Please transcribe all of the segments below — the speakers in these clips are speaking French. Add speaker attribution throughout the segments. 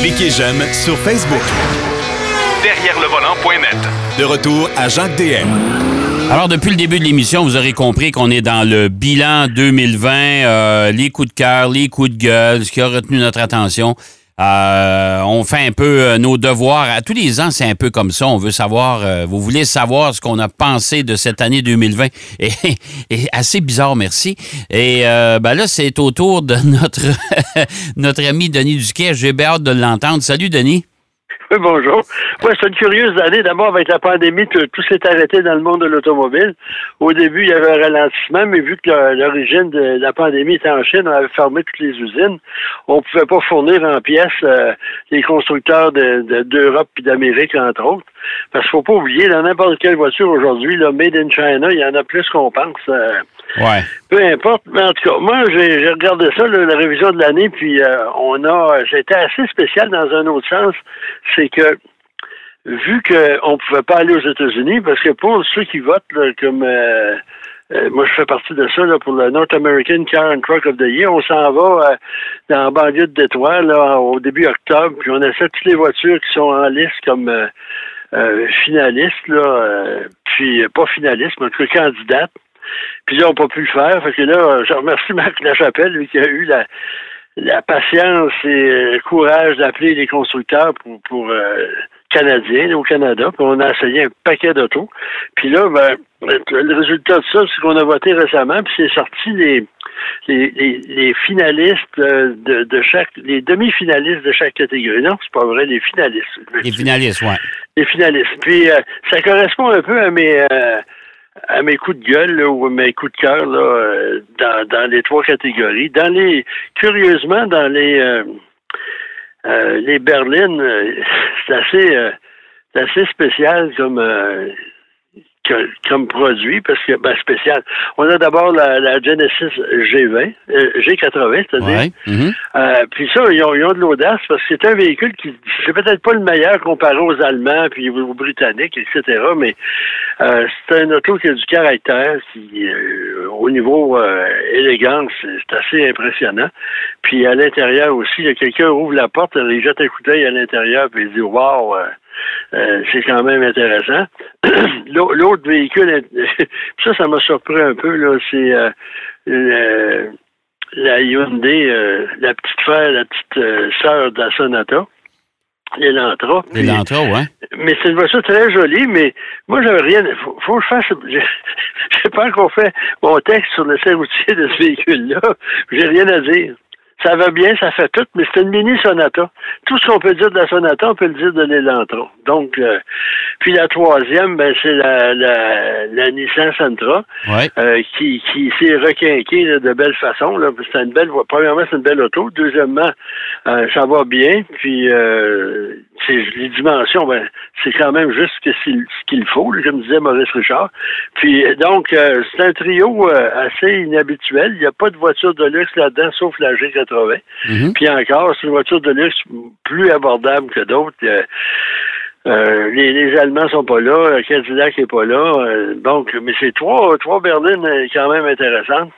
Speaker 1: Cliquez j'aime sur Facebook. Derrière le volant.net. De retour à Jacques DM.
Speaker 2: Alors, depuis le début de l'émission, vous aurez compris qu'on est dans le bilan 2020, euh, les coups de cœur, les coups de gueule, ce qui a retenu notre attention. Euh, on fait un peu euh, nos devoirs. À tous les ans, c'est un peu comme ça. On veut savoir, euh, vous voulez savoir ce qu'on a pensé de cette année 2020. Et, et assez bizarre, merci. Et ben là, c'est au tour de notre, notre ami Denis Duquet. J'ai hâte de l'entendre. Salut, Denis.
Speaker 3: Bonjour. Ouais, c'est une curieuse année. D'abord, avec la pandémie, tout, s'est arrêté dans le monde de l'automobile. Au début, il y avait un ralentissement, mais vu que l'origine de la pandémie était en Chine, on avait fermé toutes les usines. On ne pouvait pas fournir en pièces euh, les constructeurs d'Europe de, et d'Amérique, entre autres. Parce qu'il ne faut pas oublier, dans n'importe quelle voiture aujourd'hui, le Made in China, il y en a plus qu'on pense. Euh,
Speaker 2: ouais.
Speaker 3: Peu importe. Mais en tout cas, moi, j'ai regardé ça, la révision de l'année, puis euh, on a. C'était assez spécial dans un autre sens. C'est que vu qu'on ne pouvait pas aller aux États-Unis, parce que pour ceux qui votent, comme euh, moi je fais partie de ça là, pour le North American Car and Truck of the Year, on s'en va dans la banlieue de Détroit là, au début octobre, puis on essaie toutes les voitures qui sont en liste comme euh, finaliste, là, euh, puis pas finaliste, mais que candidate. Puis là, on pas pu le faire. Fait que là, je remercie Marc Lachapelle, lui, qui a eu la, la patience et le courage d'appeler les constructeurs pour, pour euh, Canadiens au Canada. Puis on a essayé un paquet d'autos. Puis là, ben, le résultat de ça, c'est qu'on a voté récemment, puis c'est sorti les les, les, finalistes euh, de, de, chaque, les demi-finalistes de chaque catégorie. Non, c'est pas vrai, les finalistes.
Speaker 2: Les finalistes, oui.
Speaker 3: Les finalistes. Puis euh, ça correspond un peu à mes euh, à mes coups de gueule ou à mes coups de cœur là, dans, dans les trois catégories. Dans les curieusement, dans les les berlines, c'est assez c'est assez spécial comme comme produit, parce que, ben, spécial. On a d'abord la, Genesis G20, euh, G80, c'est-à-dire.
Speaker 2: Mhm.
Speaker 3: Euh, puis ça, ils ont, ils ont de l'audace parce que c'est un véhicule qui, c'est peut-être pas le meilleur comparé aux Allemands puis aux Britanniques, etc., mais euh, c'est un auto qui a du caractère, qui, au niveau élégance, c'est assez impressionnant. Puis à l'intérieur aussi, quelqu'un ouvre la porte, il jette un coup d'œil à l'intérieur, puis il dit « Wow! Euh, c'est quand même intéressant. L'autre véhicule, ça, ça m'a surpris un peu, là, c'est euh, la Hyundai, euh, la petite frère, la petite sœur de la Sonata. L'Elantra.
Speaker 2: L'Elantra, ouais.
Speaker 3: Mais c'est une voiture très jolie, mais moi, j'avais rien. Faut, faut que je fasse. J'ai pas encore fait mon texte sur le routier de ce véhicule-là. J'ai rien à dire. Ça va bien, ça fait tout, mais c'est une mini Sonata. Tout ce qu'on peut dire de la Sonata, on peut le dire de l'Elantra. Donc, euh, puis la troisième, ben, c'est la, la, la, Nissan Sentra, euh, qui, qui s'est requinquée de belle façon. Là. C'est une belle, premièrement, c'est une belle auto. Deuxièmement, euh, ça va bien. Puis, c'est les dimensions, ben, c'est quand même juste ce qu'il faut, comme disait Maurice Richard. Puis, donc, c'est un trio assez inhabituel. Il n'y a pas de voiture de luxe là-dedans, sauf la G4
Speaker 2: Mhm.
Speaker 3: Puis encore, c'est une voiture de luxe plus abordable que d'autres. Euh, euh, les, les, Allemands sont pas là, Cadillac est pas là. Euh, donc, mais c'est trois, trois berlines quand même intéressantes.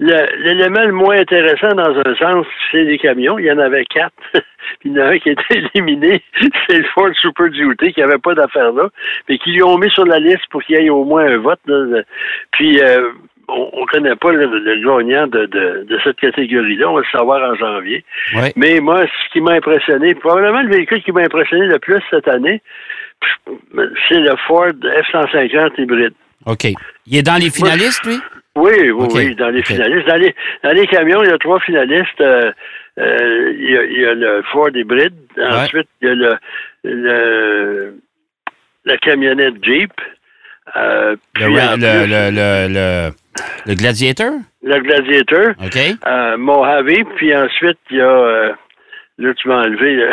Speaker 3: L'élément le, moins intéressant dans un sens, c'est les camions. Il y en avait quatre. il y en a un qui a été éliminé. c'est le Ford Super Duty qui n'avait pas d'affaire là, mais qui lui ont mis sur la liste pour qu'il y ait au moins un vote. Puis on ne connaît pas le, gagnant de, de, cette catégorie-là. On va le savoir en janvier. Mais moi, ce qui m'a impressionné, probablement le véhicule qui m'a impressionné le plus cette année, c'est le Ford F-150 hybride.
Speaker 2: OK. Il est dans les finalistes, lui?
Speaker 3: Oui, oui, oui, dans les finalistes. Dans les, dans les camions, il y a trois finalistes. Euh, euh, il, y a, il, y a, le Ford hybride. Ensuite, il y a le, le la camionnette Jeep.
Speaker 2: Euh, le, le, le, le, Gladiator?
Speaker 3: Le Gladiator.
Speaker 2: OK.
Speaker 3: Euh, Mojave, puis ensuite, il y a. Euh, là, tu m'as enlevé.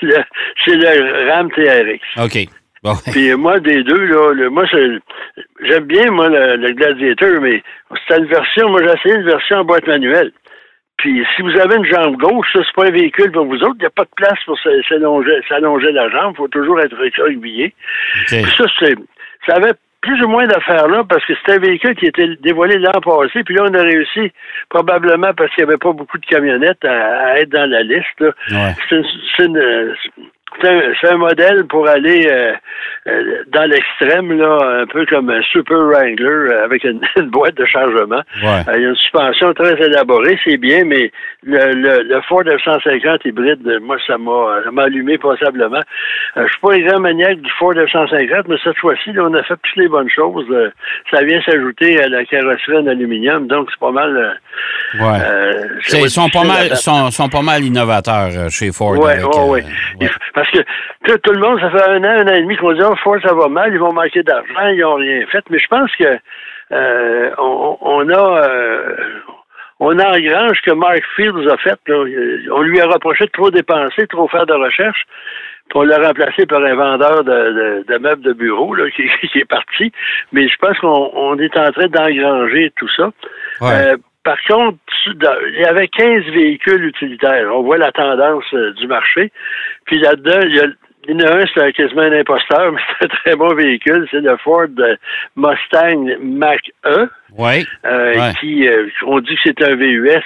Speaker 3: c'est le RAM TRX.
Speaker 2: OK.
Speaker 3: Puis moi, des deux, là, moi, j'aime bien, moi, le, Gladiator, mais c'est une version, moi, j'ai essayé une version en boîte manuelle. Puis si vous avez une jambe gauche, ça, c'est pas un véhicule pour vous autres. Il n'y a pas de place pour s'allonger, la jambe. Il faut toujours être. Okay. Puis ça, c'est ça avait plus ou moins d'affaires là parce que c'était un véhicule qui était dévoilé l'an passé, puis là, on a réussi, probablement parce qu'il n'y avait pas beaucoup de camionnettes, à, être dans la liste. C'est une, c'est un, modèle pour aller euh, euh, dans l'extrême, là, un peu comme un Super Wrangler euh, avec une, boîte de chargement. il y a une suspension très élaborée, c'est bien, mais le, le, Ford F-150 hybride, moi, ça m'a allumé passablement. je suis pas un grand maniaque du Ford F-150, mais cette fois-ci, on a fait toutes les bonnes choses. ça vient s'ajouter à la carrosserie en aluminium, donc c'est pas mal.
Speaker 2: ils sont pas mal, sont, sont, pas mal innovateurs chez Ford.
Speaker 3: Oui, oui, oui. Parce que tout, le monde, ça fait un an, un an et demi qu'on dit, oh, Ford, ça va mal, ils vont manquer d'argent, ils n'ont rien fait. Mais je pense que euh, on, a euh, on engrange que Mark Fields a fait. On lui a reproché de trop dépenser, trop faire de recherche. Puis on l'a remplacé par un vendeur de, de, meubles de bureau là, qui, qui, est parti. Mais je pense qu'on est en train d'engranger tout ça. Euh, par contre, il y avait 15 véhicules utilitaires. On voit la tendance euh, du marché. Puis là-dedans, il y a il y en a un, c'est quasiment un imposteur, mais c'est un très bon véhicule. C'est le Ford Mustang Mach-E.
Speaker 2: Oui.
Speaker 3: Euh, Qui, euh, on dit que c'est un VUS.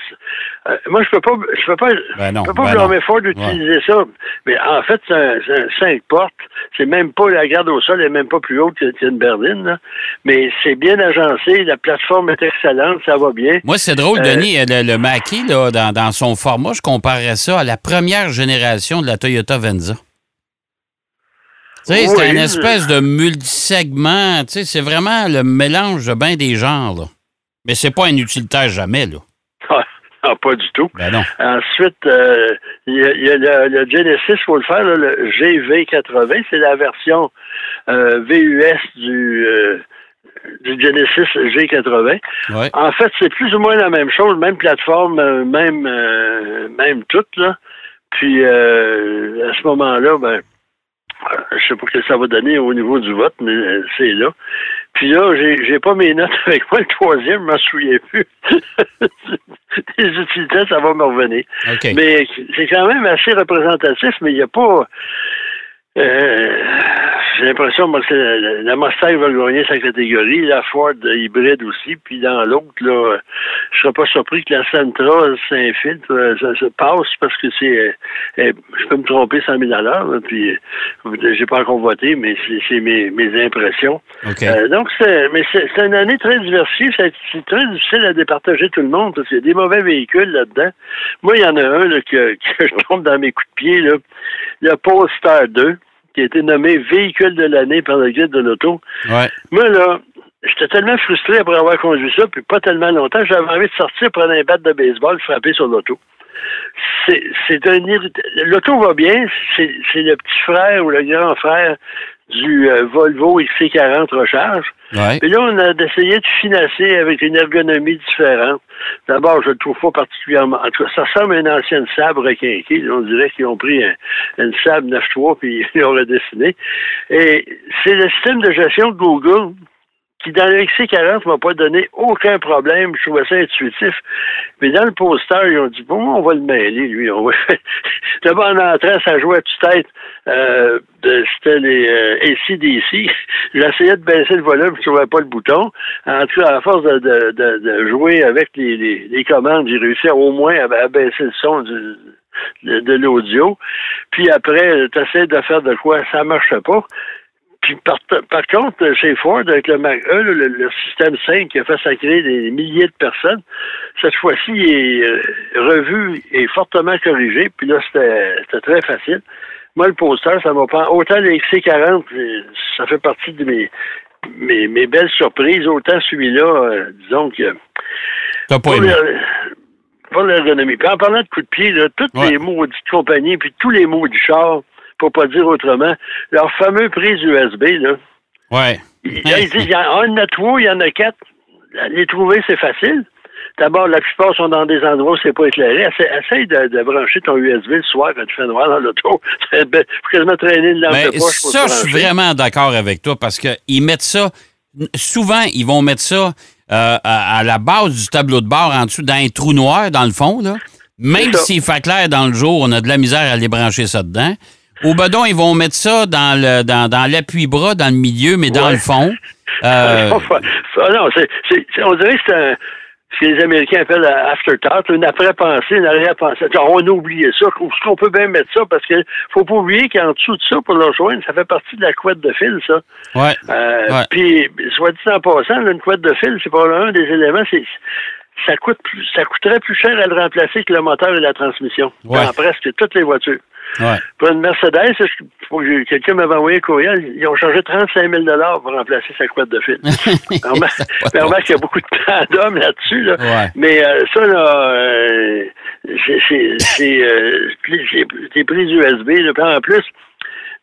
Speaker 3: Euh, moi, je peux pas, je peux pas, ben je peux pas ben blâmer Ford d'utiliser ça. Mais en fait, c'est un, un 5 portes. C'est même pas la garde au sol, elle est même pas plus haute qu'une berline. Là. Mais c'est bien agencé. La plateforme est excellente, ça va bien.
Speaker 2: Moi, c'est drôle, Denis, le, le Mach-E, là, dans, dans son format, je comparerais ça à la première génération de la Toyota Venza c'est une espèce de multisegment. C'est vraiment le mélange de bien des genres. Là. Mais c'est pas un utilitaire jamais. Là.
Speaker 3: Ah, pas du tout.
Speaker 2: Ben non.
Speaker 3: Ensuite, euh, il y, a, le, Genesis, il faut le faire, le GV80, c'est la version euh, VUS du, euh, du Genesis G80. En fait, c'est plus ou moins la même chose, même plateforme, même même tout. Là. Puis à ce moment-là, ben je sais pas ce que ça va donner au niveau du vote, mais euh, c'est là. Puis là, j'ai, j'ai pas mes notes avec moi. Le troisième, je m'en souviens plus. Les utilités, ça va me revenir. Mais c'est quand même assez représentatif, mais il n'y a pas. Euh, j'ai l'impression que la, la, Mustang va gagner sa catégorie, la Ford hybride aussi, puis dans l'autre, là, je serais pas surpris que la Sentra s'infiltre, euh, ça se passe parce que c'est, euh, euh, je peux me tromper 100 000 à l'heure, puis j'ai pas encore voté, mais c'est mes, mes impressions. donc c'est, mais c'est une année très diversifiée, c'est très difficile à départager tout le monde parce qu'il y a des mauvais véhicules là-dedans. Moi, il y en a un là, que, que je tombe dans mes coups de pied là, le Polestar 2 qui a été nommé véhicule de l'année par le guide de l'auto. Moi, là, j'étais tellement frustré après avoir conduit ça, puis pas tellement longtemps, j'avais envie de sortir, prendre un bat de baseball, frapper sur l'auto. C'est un L'auto va bien, c'est le petit frère ou le grand frère du euh, Volvo XC40 Recharge.
Speaker 2: Ouais.
Speaker 3: Puis là, on a essayé de financer avec une ergonomie différente. D'abord, je ne le trouve pas particulièrement. En tout cas, ça ressemble à une ancienne sabre requinquée. On dirait qu'ils ont pris un, une sabre 9.3 puis ils l'ont redessiné. Et c'est le système de gestion de Google qui, dans le XC40, m'a pas donné aucun problème. Je trouvais ça intuitif. Mais dans le poster, ils ont dit, bon, on va le mêler, lui. On va... D'abord, en entrant, ça jouait à toute-tête. Euh, c'était les euh, ACDC. J'essayais de baisser le volume, je trouvais pas le bouton. En tout cas, à force de, de, de, jouer avec les, les, les commandes, j'ai réussi au moins à, baisser le son du, de, l'audio. Puis après, tu essaies de faire de quoi, ça marche pas. Puis par, par, contre, chez Ford, avec le Mac E, le, système 5 qui a fait sacrer des milliers de personnes, cette fois-ci, il est euh, revu et fortement corrigé. Puis là, c'était très facile. Moi, le poster, ça m'a pas. Autant le XC40, euh, ça fait partie de mes, mes, mes belles surprises. Autant celui-là, euh, disons que.
Speaker 2: T'as pas
Speaker 3: aimé. Pour l'ergonomie. Puis en parlant de coups de pied, là, toutes les mots de compagnie, puis tous les mots du char, pour pas dire autrement, leur fameux prise USB, là.
Speaker 2: Ouais.
Speaker 3: Ils, disent, il y en a trois, il y en a quatre. Les trouver, c'est facile. D'abord, la plupart sont dans des endroits où c'est pas éclairé. Essaye de, brancher ton USB le soir quand tu fais noir dans l'auto. Faut quasiment traîner une lampe de poche
Speaker 2: Ça, je suis vraiment d'accord avec toi parce qu'ils mettent ça. Souvent, ils vont mettre ça euh, à, la base du tableau de bord en dessous, dans un trou noir, dans le fond. Là. Même s'il fait clair dans le jour, on a de la misère à aller brancher ça dedans. Au bedon, ils vont mettre ça dans le dans, dans l'appui-bras, dans le milieu, mais dans le fond.
Speaker 3: Euh... non, on dirait que c'est un ce que les Américains appellent afterthought, une après-pensée, une arrière-pensée. On a oublié ça. Ce qu'on peut bien mettre ça, parce qu'il faut pas oublier qu'en dessous de ça, pour le rejoindre, ça fait partie de la couette de fil, ça.
Speaker 2: Ouais.
Speaker 3: Euh, Puis, soit dit en passant, une couette de fil, c'est pas un des éléments, c'est ça coûte plus, ça coûterait plus cher à le remplacer que le moteur et la transmission. Dans presque toutes les voitures.
Speaker 2: Ouais.
Speaker 3: Pour une Mercedes, quelqu'un m'avait envoyé un courriel, ils ont chargé 35 000 pour remplacer sa couette de fil. remarque qu'il y a beaucoup de temps là-dessus. Là. Mais euh, ça, là, euh, c'est euh, des prises USB. Là. En plus,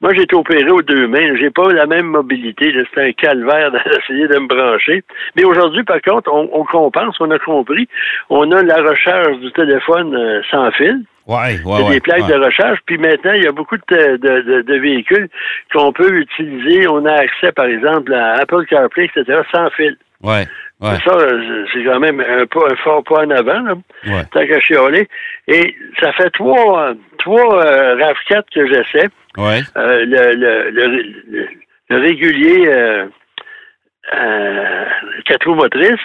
Speaker 3: moi, j'ai été opéré aux deux mains. J'ai pas la même mobilité. C'était un calvaire d'essayer de me brancher. Mais aujourd'hui, par contre, on, on compense, on a compris. On a la recharge du téléphone sans fil.
Speaker 2: Ouais,
Speaker 3: ouais,
Speaker 2: il
Speaker 3: des plaques de recharge. Puis maintenant, il y a beaucoup de, de, de, véhicules qu'on peut utiliser. On a accès, par exemple, à Apple CarPlay, etc., sans fil.
Speaker 2: Ouais. Ouais.
Speaker 3: Ça, c'est quand même un, fort pas en avant, là,
Speaker 2: ouais.
Speaker 3: tant qu'à chialer. Et ça fait trois, trois euh, RAV4 que j'essaie.
Speaker 2: Ouais.
Speaker 3: Euh, le, le, le, le, régulier euh, euh, quatre roues motrices,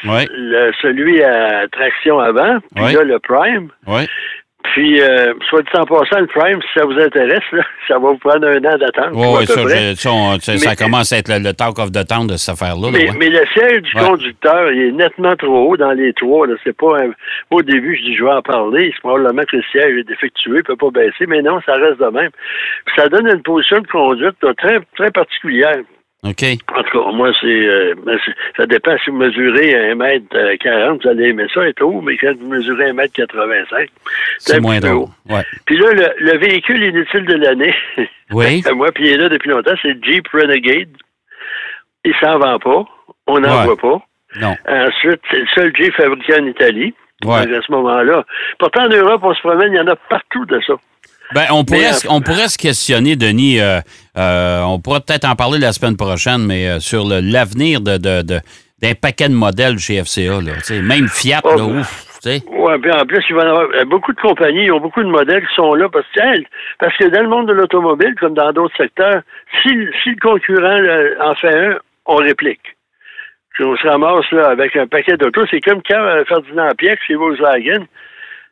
Speaker 3: celui à traction avant, puis là, le Prime. Puis, euh, soit dit en passant, le Prime, si ça vous intéresse, là, ça va vous prendre un an d'attente.
Speaker 2: Oui, oui, ça, ça, on, ça, ça, commence à être le, le, talk of the town de cette affaire-là.
Speaker 3: Mais,
Speaker 2: ouais.
Speaker 3: mais, le siège du ouais. conducteur, il est nettement trop haut dans les trois. C'est pas un... Au début, je dis, je vais en parler. C'est probablement que le siège est défectueux, il peut pas baisser, mais non, ça reste de même. Puis ça donne une position de conduite là, très, très particulière.
Speaker 2: OK.
Speaker 3: En tout cas, moi, c'est, euh, ça dépend si vous mesurez 1m40, vous allez aimer ça être haut, mais quand vous mesurez 1m85,
Speaker 2: c'est moins drôle. Ouais.
Speaker 3: Puis là, le, le, véhicule inutile de l'année,
Speaker 2: oui.
Speaker 3: moi, puis il est là depuis longtemps, c'est le Jeep Renegade. Il s'en vend pas. On n'en
Speaker 2: ouais.
Speaker 3: voit pas.
Speaker 2: Non.
Speaker 3: Ensuite, c'est le seul Jeep fabriqué en Italie.
Speaker 2: Ouais.
Speaker 3: À ce moment-là. Pourtant, en Europe, on se promène, il y en a partout de ça.
Speaker 2: Ben, on pourrait, mais, on pourrait se questionner, Denis. Euh, euh, on pourra peut-être en parler la semaine prochaine, mais euh, sur l'avenir de, de, de, d'un paquet de modèles chez FCA. Là, même Fiat,
Speaker 3: oh,
Speaker 2: là, ouf.
Speaker 3: Oui, puis en plus, il va y avoir beaucoup de compagnies, ils ont beaucoup de modèles qui sont là parce que, parce que dans le monde de l'automobile, comme dans d'autres secteurs, si, si le concurrent là, en fait un, on réplique. Puis on se ramasse là, avec un paquet d'autos. C'est comme quand euh, Ferdinand Pierre, chez Volkswagen,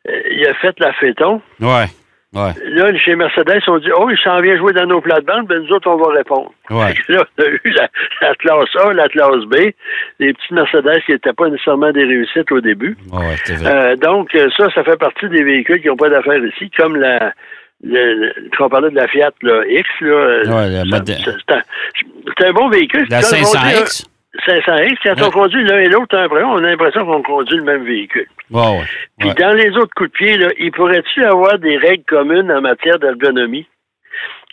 Speaker 3: euh, il a fait la fêton.
Speaker 2: Ouais. Ouais.
Speaker 3: Là, chez Mercedes, on dit Oh, il s'en vient jouer dans nos plates-bandes, ben nous autres, on va répondre.
Speaker 2: Ouais.
Speaker 3: Là, on a eu la, la, classe A, la classe B, les petits Mercedes qui n'étaient pas nécessairement des réussites au début.
Speaker 2: Ouais, c'est vrai.
Speaker 3: Euh, donc, ça, ça fait partie des véhicules qui n'ont pas d'affaires ici, comme la. Le, le, quand on parlait de la Fiat là, X, là,
Speaker 2: ouais,
Speaker 3: c'est un, un, bon véhicule.
Speaker 2: La 500X?
Speaker 3: 500X, quand ouais. on conduit l'un et l'autre, on a l'impression qu'on conduit le même véhicule.
Speaker 2: Ouais, ouais.
Speaker 3: Puis dans les autres coups de pied, là, il pourrait-tu avoir des règles communes en matière d'ergonomie?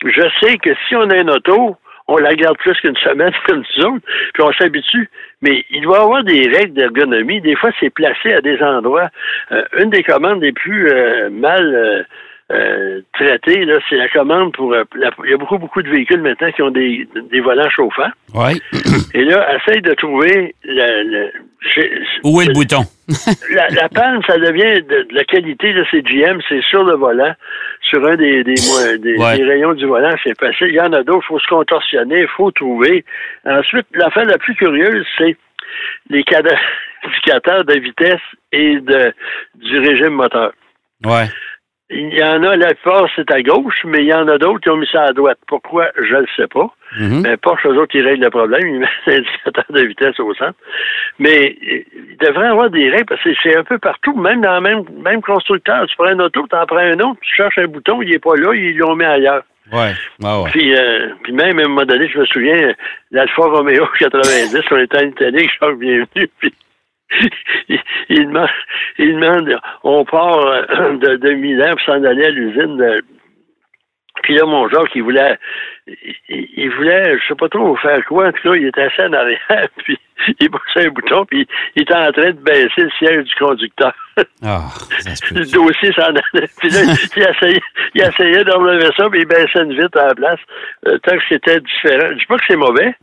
Speaker 3: Je sais que si on a une auto, on la garde plus qu'une semaine comme nous autres, puis on s'habitue. Mais il doit y avoir des règles d'ergonomie. Des fois, c'est placé à des endroits. Euh, une des commandes les plus euh, mal euh, euh, traité, là, c'est la commande pour. Euh, la, il y a beaucoup, beaucoup de véhicules maintenant qui ont des, des volants chauffants.
Speaker 2: Oui.
Speaker 3: Et là, essaye de trouver le. le
Speaker 2: Où est le bouton?
Speaker 3: la, la panne, ça devient de, de la qualité de ces GM, c'est sur le volant, sur un des, des, des,
Speaker 2: ouais.
Speaker 3: des rayons du volant, c'est facile. Il y en a d'autres, il faut se contorsionner, il faut trouver. Ensuite, l'affaire la plus curieuse, c'est les indicateurs de vitesse et de, du régime moteur.
Speaker 2: Ouais.
Speaker 3: Il y en a, la plupart, c'est à gauche, mais il y en a d'autres qui ont mis ça à droite. Pourquoi? Je ne sais pas.
Speaker 2: Mm
Speaker 3: -hmm. Mais Porsche, eux autres, ils règlent le problème. Ils mettent l'indicateur de vitesse au centre. Mais il devrait y avoir des règles, parce que c'est un peu partout, même dans le même, même constructeur. Tu prends un auto, tu en prends un autre, tu cherches un bouton, il n'est pas là, ils l'ont mis ailleurs.
Speaker 2: Ouais. Ah ouais.
Speaker 3: Puis, euh, puis même, à un moment donné, je me souviens, l'Alfa Romeo 90, on était en Italie, je suis bienvenu, puis il, il, demande, il demande, on part de, de Milan pour s'en aller à l'usine de. Puis là, mon Jacques, il voulait, il, il, voulait, je sais pas trop faire quoi. En tout cas, il était assis en arrière, puis il poussait un bouton, puis il était en train de baisser le siège du conducteur.
Speaker 2: Ah,
Speaker 3: le dossier s'en allait. Puis là, il essayait, il essayait ça, puis il baissait une vitre à la place. Euh, tant que c'était différent. Je dis pas que c'est mauvais.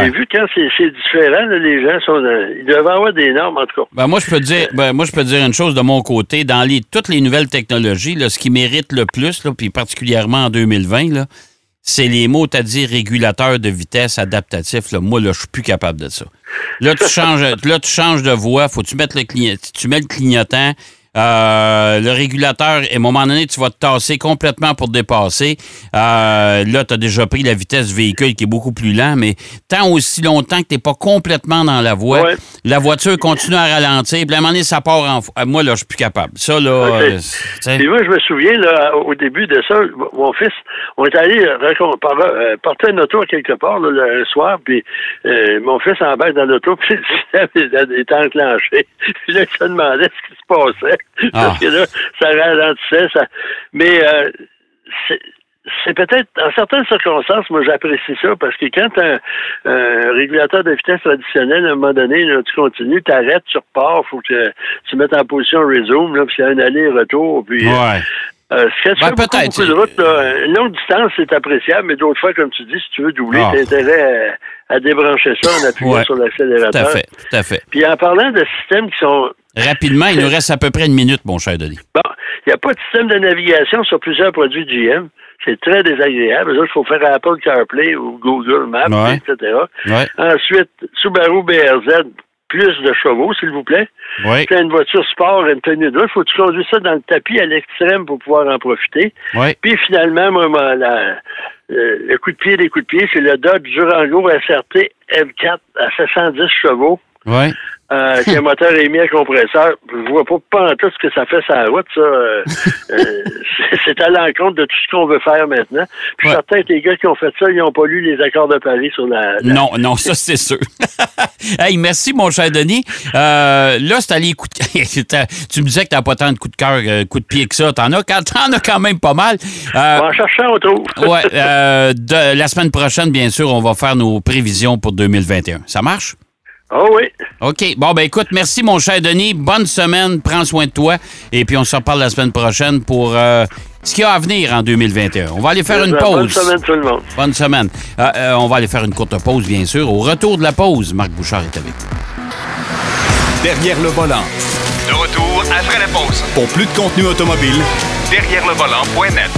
Speaker 3: J'ai vu quand c'est différent, les gens sont. ils doivent avoir des normes, en tout cas.
Speaker 2: Ben, moi, je peux dire, ben, moi, je peux dire une chose de mon côté. Dans les, toutes les nouvelles technologies, là, ce qui mérite le plus, là, puis particulièrement en 2020, là, c'est les mots, t'as dit régulateur de vitesse adaptatif. Là. Moi, là, je suis plus capable de ça. Là, tu changes, là, tu changes de voie. Faut que tu mettes le clignotant. Tu mets le clignotant. Euh, le régulateur, à un moment donné, tu vas te tasser complètement pour dépasser. Euh, là, tu as déjà pris la vitesse du véhicule qui est beaucoup plus lent, mais tant aussi longtemps que tu n'es pas complètement dans la voie, la voiture continue à ralentir. Puis à un moment donné, ça part en... Euh, moi, là, je suis plus capable. Ça, là...
Speaker 3: Euh, moi, je me souviens, là, au début de ça, mon fils, on est allé porter un auto quelque part là, le soir, puis mon fils embarque dans l'auto, puis le système était enclenché. Puis là, il se demandait ce qui se passait. Parce ah. que là, ça ralentissait. Ça... Mais euh, c'est peut-être, en certaines circonstances, moi j'apprécie ça parce que quand un, un, régulateur de vitesse traditionnel, à un moment donné, tu continues, tu arrêtes, tu repars, il faut que tu mettes en position resume, là, puis il y a un aller-retour. Puis,
Speaker 2: ouais.
Speaker 3: Euh, ce ben, beaucoup, beaucoup de route, là, une longue distance, c'est appréciable, mais d'autres fois, comme tu dis, si tu veux doubler, ah. tu as intérêt à, débrancher ça en appuyant sur l'accélérateur.
Speaker 2: Tout à fait, tout à fait.
Speaker 3: Puis en parlant de systèmes qui sont
Speaker 2: Rapidement, il nous reste à peu près une minute, mon cher Denis.
Speaker 3: Bon, il n'y a pas de système de navigation sur plusieurs produits GM. C'est très désagréable. Il faut faire Apple CarPlay ou Google Maps, etc. Ensuite, Subaru BRZ, plus de chevaux, s'il vous plaît.
Speaker 2: Oui.
Speaker 3: Tu une voiture sport, une tenue de Il faut que tu conduises ça dans le tapis à l'extrême pour pouvoir en profiter. Puis finalement, moi, la, le coup de pied des coups de pied, c'est le Dodge Durango SRT M4 à 710 chevaux.
Speaker 2: Oui
Speaker 3: euh, qui a un moteur émis à compresseur. Je vois pas, en tout ce que ça fait sur la route, ça. Euh, euh c'est à l'encontre de tout ce qu'on veut faire maintenant. Puis certains les gars qui ont fait ça, ils n'ont pas lu les accords de Paris sur la...
Speaker 2: Non, non, ça c'est sûr. hey, merci mon cher Denis. Euh, là, c'est allé coup tu me disais que t'as pas tant de coups de cœur, coups de pied que ça. T'en as, t'en as quand même pas mal.
Speaker 3: En cherchant, on trouve.
Speaker 2: ouais, de, la semaine prochaine, bien sûr, on va faire nos prévisions pour 2021. Ça marche?
Speaker 3: Oh oui.
Speaker 2: OK. Bon, ben écoute, merci mon cher Denis. Bonne semaine. Prends soin de toi. Et puis on se reparle la semaine prochaine pour euh, ce qu'il y a à venir en 2021. On va aller faire une pause. Bonne
Speaker 3: semaine tout le monde.
Speaker 2: Bonne semaine. Euh, euh, on va aller faire une courte pause, bien sûr. Au retour de la pause, Marc Bouchard est avec nous.
Speaker 1: Derrière le volant. De retour après la pause. Pour plus de contenu automobile, derrière le volant.net.